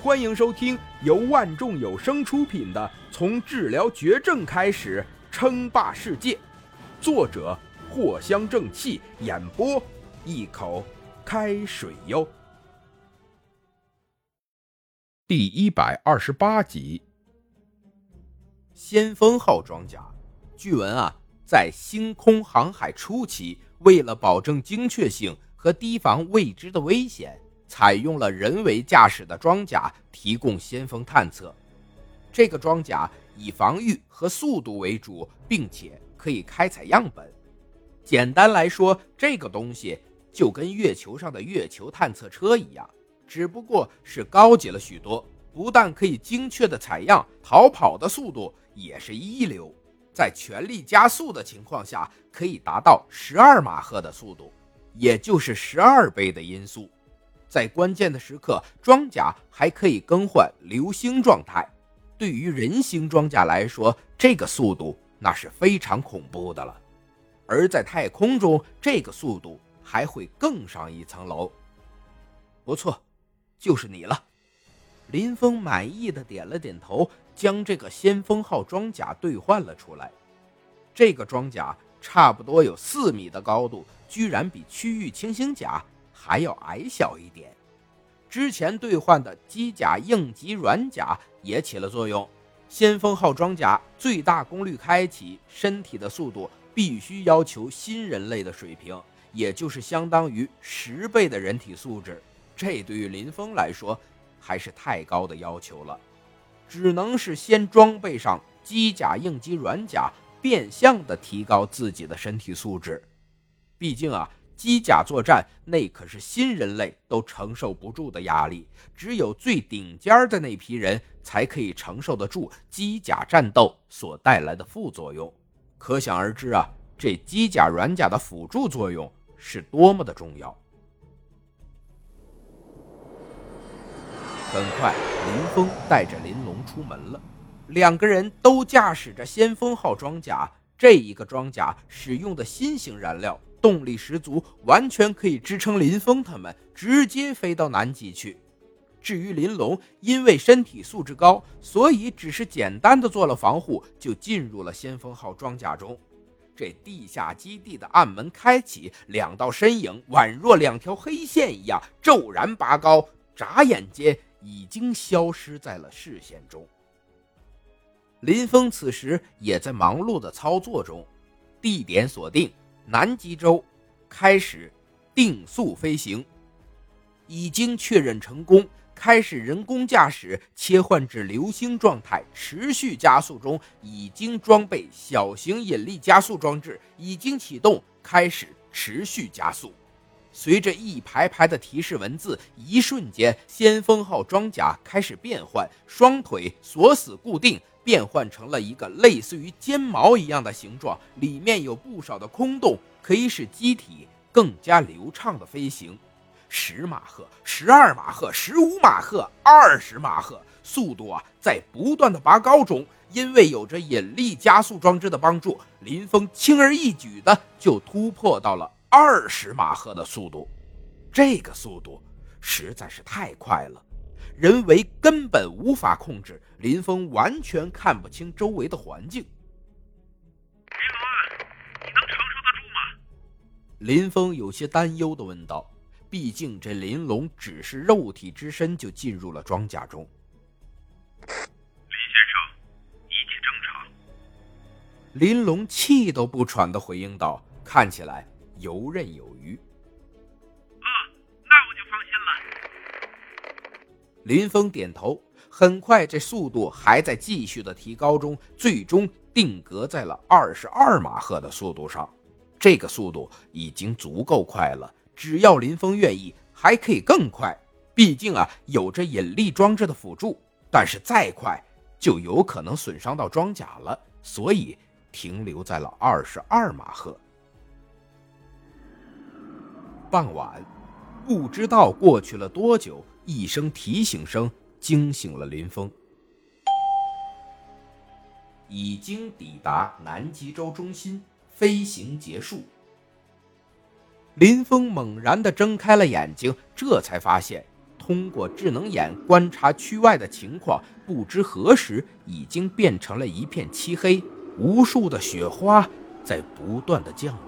欢迎收听由万众有声出品的《从治疗绝症开始称霸世界》，作者藿香正气，演播一口开水哟。第一百二十八集，先锋号装甲，据闻啊，在星空航海初期，为了保证精确性和提防未知的危险。采用了人为驾驶的装甲提供先锋探测，这个装甲以防御和速度为主，并且可以开采样本。简单来说，这个东西就跟月球上的月球探测车一样，只不过是高级了许多。不但可以精确的采样，逃跑的速度也是一流，在全力加速的情况下，可以达到十二马赫的速度，也就是十二倍的音速。在关键的时刻，装甲还可以更换流星状态。对于人形装甲来说，这个速度那是非常恐怖的了。而在太空中，这个速度还会更上一层楼。不错，就是你了。林峰满意的点了点头，将这个先锋号装甲兑换了出来。这个装甲差不多有四米的高度，居然比区域轻型甲。还要矮小一点。之前兑换的机甲应急软甲也起了作用。先锋号装甲最大功率开启，身体的速度必须要求新人类的水平，也就是相当于十倍的人体素质。这对于林峰来说还是太高的要求了，只能是先装备上机甲应急软甲，变相的提高自己的身体素质。毕竟啊。机甲作战，那可是新人类都承受不住的压力，只有最顶尖的那批人才可以承受得住机甲战斗所带来的副作用。可想而知啊，这机甲软甲的辅助作用是多么的重要。很快，林峰带着林龙出门了，两个人都驾驶着先锋号装甲。这一个装甲使用的新型燃料。动力十足，完全可以支撑林峰他们直接飞到南极去。至于林龙，因为身体素质高，所以只是简单的做了防护，就进入了先锋号装甲中。这地下基地的暗门开启，两道身影宛若两条黑线一样骤然拔高，眨眼间已经消失在了视线中。林峰此时也在忙碌的操作中，地点锁定。南极洲开始定速飞行，已经确认成功。开始人工驾驶，切换至流星状态，持续加速中。已经装备小型引力加速装置，已经启动，开始持续加速。随着一排排的提示文字，一瞬间，先锋号装甲开始变换，双腿锁死固定。变换成了一个类似于尖毛一样的形状，里面有不少的空洞，可以使机体更加流畅的飞行。十马赫、十二马赫、十五马赫、二十马赫，速度啊在不断的拔高中。因为有着引力加速装置的帮助，林峰轻而易举的就突破到了二十马赫的速度。这个速度实在是太快了。人为根本无法控制，林峰完全看不清周围的环境。林龙，你能承受得住吗？林峰有些担忧的问道。毕竟这林龙只是肉体之身就进入了装甲中。林先生，一切正常。林龙气都不喘的回应道，看起来游刃有余。林峰点头，很快，这速度还在继续的提高中，最终定格在了二十二马赫的速度上。这个速度已经足够快了，只要林峰愿意，还可以更快。毕竟啊，有着引力装置的辅助，但是再快就有可能损伤到装甲了，所以停留在了二十二马赫。傍晚，不知道过去了多久。一声提醒声惊醒了林峰。已经抵达南极洲中心，飞行结束。林峰猛然的睁开了眼睛，这才发现通过智能眼观察区外的情况，不知何时已经变成了一片漆黑，无数的雪花在不断的降落。